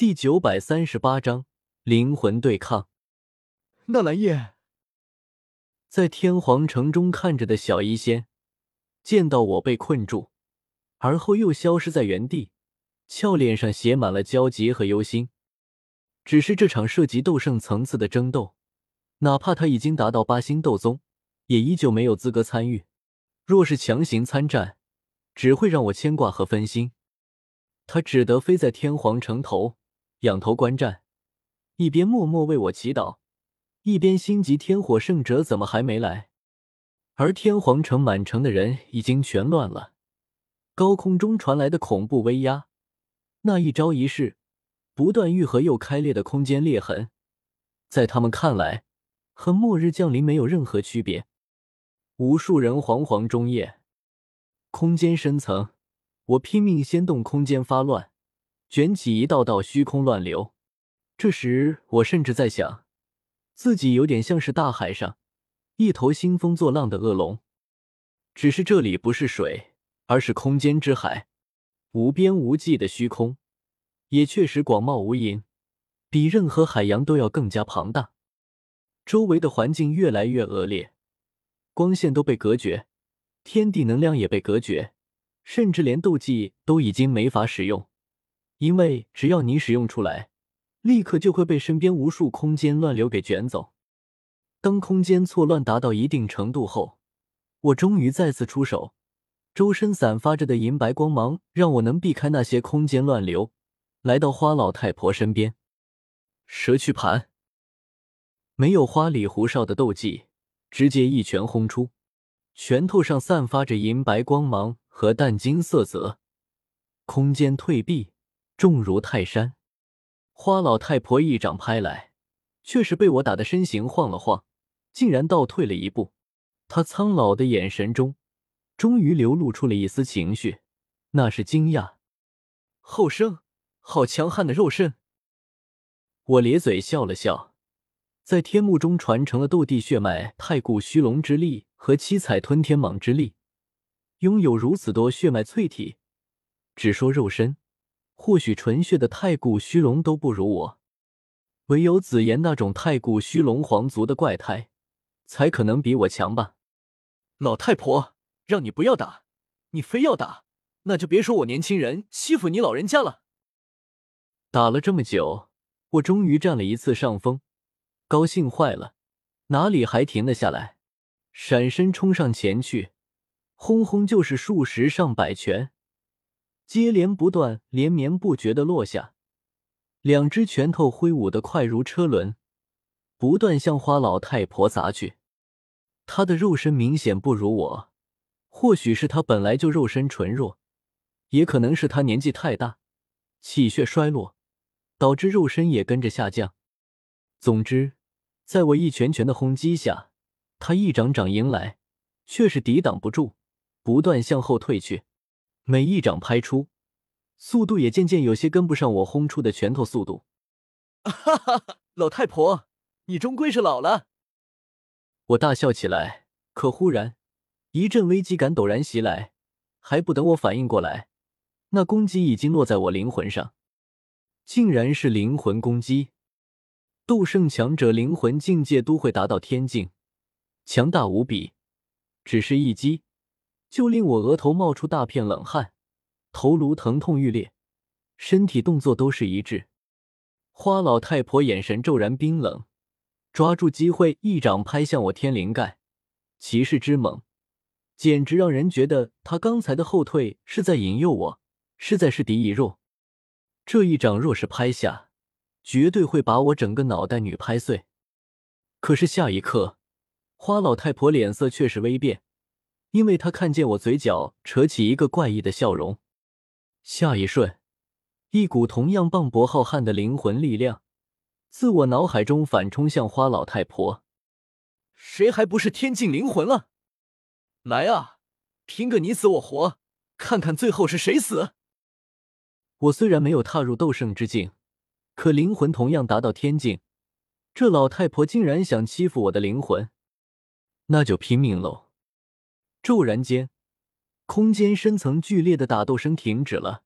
第九百三十八章灵魂对抗。纳兰叶在天皇城中看着的小医仙，见到我被困住，而后又消失在原地，俏脸上写满了焦急和忧心。只是这场涉及斗圣层次的争斗，哪怕他已经达到八星斗宗，也依旧没有资格参与。若是强行参战，只会让我牵挂和分心。他只得飞在天皇城头。仰头观战，一边默默为我祈祷，一边心急天火圣者怎么还没来？而天皇城满城的人已经全乱了，高空中传来的恐怖威压，那一招一式不断愈合又开裂的空间裂痕，在他们看来和末日降临没有任何区别。无数人惶惶中夜，空间深层，我拼命掀动空间发乱。卷起一道道虚空乱流，这时我甚至在想，自己有点像是大海上一头兴风作浪的恶龙，只是这里不是水，而是空间之海，无边无际的虚空，也确实广袤无垠，比任何海洋都要更加庞大。周围的环境越来越恶劣，光线都被隔绝，天地能量也被隔绝，甚至连斗技都已经没法使用。因为只要你使用出来，立刻就会被身边无数空间乱流给卷走。当空间错乱达到一定程度后，我终于再次出手，周身散发着的银白光芒让我能避开那些空间乱流，来到花老太婆身边。蛇躯盘，没有花里胡哨的斗技，直接一拳轰出，拳头上散发着银白光芒和淡金色泽，空间退避。重如泰山，花老太婆一掌拍来，却是被我打的身形晃了晃，竟然倒退了一步。她苍老的眼神中，终于流露出了一丝情绪，那是惊讶。后生，好强悍的肉身！我咧嘴笑了笑，在天幕中传承了斗帝血脉太古虚龙之力和七彩吞天蟒之力，拥有如此多血脉淬体，只说肉身。或许纯血的太古虚龙都不如我，唯有紫妍那种太古虚龙皇族的怪胎，才可能比我强吧。老太婆，让你不要打，你非要打，那就别说我年轻人欺负你老人家了。打了这么久，我终于占了一次上风，高兴坏了，哪里还停得下来？闪身冲上前去，轰轰就是数十上百拳。接连不断、连绵不绝的落下，两只拳头挥舞的快如车轮，不断向花老太婆砸去。她的肉身明显不如我，或许是她本来就肉身纯弱，也可能是她年纪太大，气血衰落，导致肉身也跟着下降。总之，在我一拳拳的轰击下，她一掌掌迎来，却是抵挡不住，不断向后退去。每一掌拍出，速度也渐渐有些跟不上我轰出的拳头速度。哈哈哈！老太婆，你终归是老了。我大笑起来，可忽然一阵危机感陡然袭来，还不等我反应过来，那攻击已经落在我灵魂上，竟然是灵魂攻击。斗圣强者灵魂境界都会达到天境，强大无比，只是一击。就令我额头冒出大片冷汗，头颅疼痛欲裂，身体动作都是一致。花老太婆眼神骤然冰冷，抓住机会一掌拍向我天灵盖，气势之猛，简直让人觉得他刚才的后退是在引诱我，是在是敌意弱。这一掌若是拍下，绝对会把我整个脑袋女拍碎。可是下一刻，花老太婆脸色却是微变。因为他看见我嘴角扯起一个怪异的笑容，下一瞬，一股同样磅礴浩瀚的灵魂力量自我脑海中反冲向花老太婆。谁还不是天境灵魂了？来啊，拼个你死我活，看看最后是谁死！我虽然没有踏入斗圣之境，可灵魂同样达到天境。这老太婆竟然想欺负我的灵魂，那就拼命喽！骤然间，空间深层剧烈的打斗声停止了。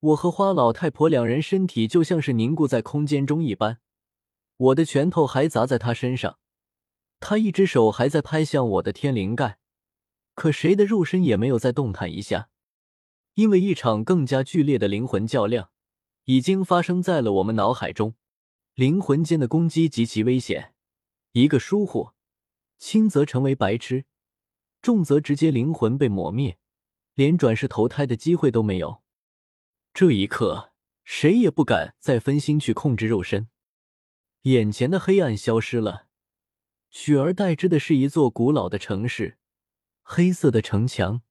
我和花老太婆两人身体就像是凝固在空间中一般，我的拳头还砸在她身上，她一只手还在拍向我的天灵盖，可谁的肉身也没有再动弹一下，因为一场更加剧烈的灵魂较量已经发生在了我们脑海中。灵魂间的攻击极其危险，一个疏忽，轻则成为白痴，重则直接灵魂被抹灭，连转世投胎的机会都没有。这一刻，谁也不敢再分心去控制肉身。眼前的黑暗消失了，取而代之的是一座古老的城市，黑色的城墙，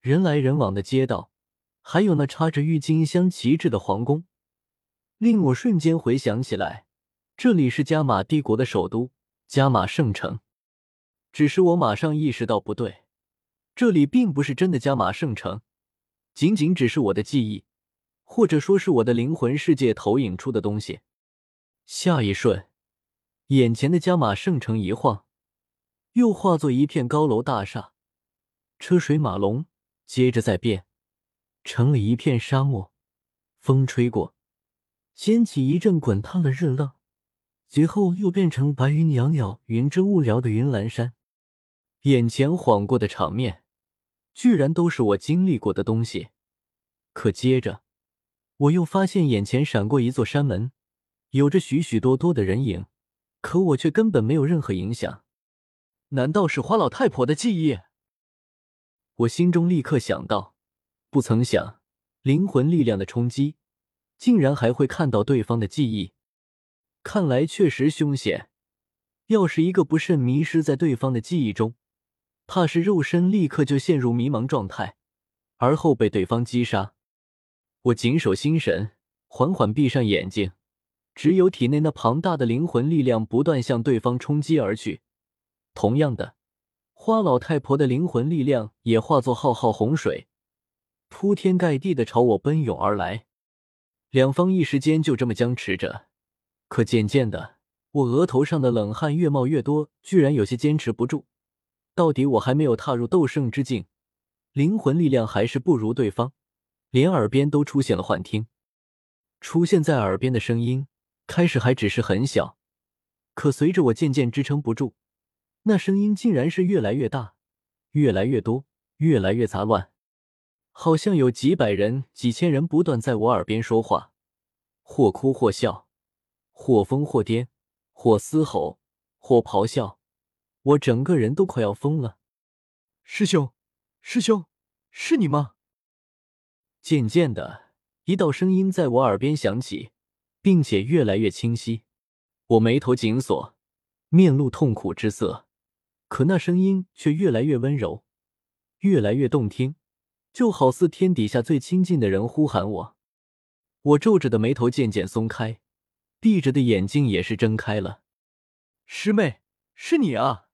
人来人往的街道，还有那插着郁金香旗帜的皇宫，令我瞬间回想起来。这里是加玛帝国的首都加玛圣城，只是我马上意识到不对，这里并不是真的加玛圣城，仅仅只是我的记忆，或者说是我的灵魂世界投影出的东西。下一瞬，眼前的加玛圣城一晃，又化作一片高楼大厦，车水马龙，接着再变，成了一片沙漠。风吹过，掀起一阵滚烫的热浪。随后又变成白云袅袅、云遮雾缭的云岚山，眼前晃过的场面，居然都是我经历过的东西。可接着，我又发现眼前闪过一座山门，有着许许多多的人影，可我却根本没有任何影响。难道是花老太婆的记忆？我心中立刻想到，不曾想灵魂力量的冲击，竟然还会看到对方的记忆。看来确实凶险，要是一个不慎迷失在对方的记忆中，怕是肉身立刻就陷入迷茫状态，而后被对方击杀。我紧守心神，缓缓闭上眼睛，只有体内那庞大的灵魂力量不断向对方冲击而去。同样的，花老太婆的灵魂力量也化作浩浩洪水，铺天盖地的朝我奔涌而来。两方一时间就这么僵持着。可渐渐的，我额头上的冷汗越冒越多，居然有些坚持不住。到底我还没有踏入斗圣之境，灵魂力量还是不如对方，连耳边都出现了幻听。出现在耳边的声音，开始还只是很小，可随着我渐渐支撑不住，那声音竟然是越来越大，越来越多，越来越杂乱，好像有几百人、几千人不断在我耳边说话，或哭或笑。或疯或癫，或嘶吼，或咆哮，我整个人都快要疯了。师兄，师兄，是你吗？渐渐的，一道声音在我耳边响起，并且越来越清晰。我眉头紧锁，面露痛苦之色。可那声音却越来越温柔，越来越动听，就好似天底下最亲近的人呼喊我。我皱着的眉头渐渐松开。闭着的眼睛也是睁开了，师妹，是你啊！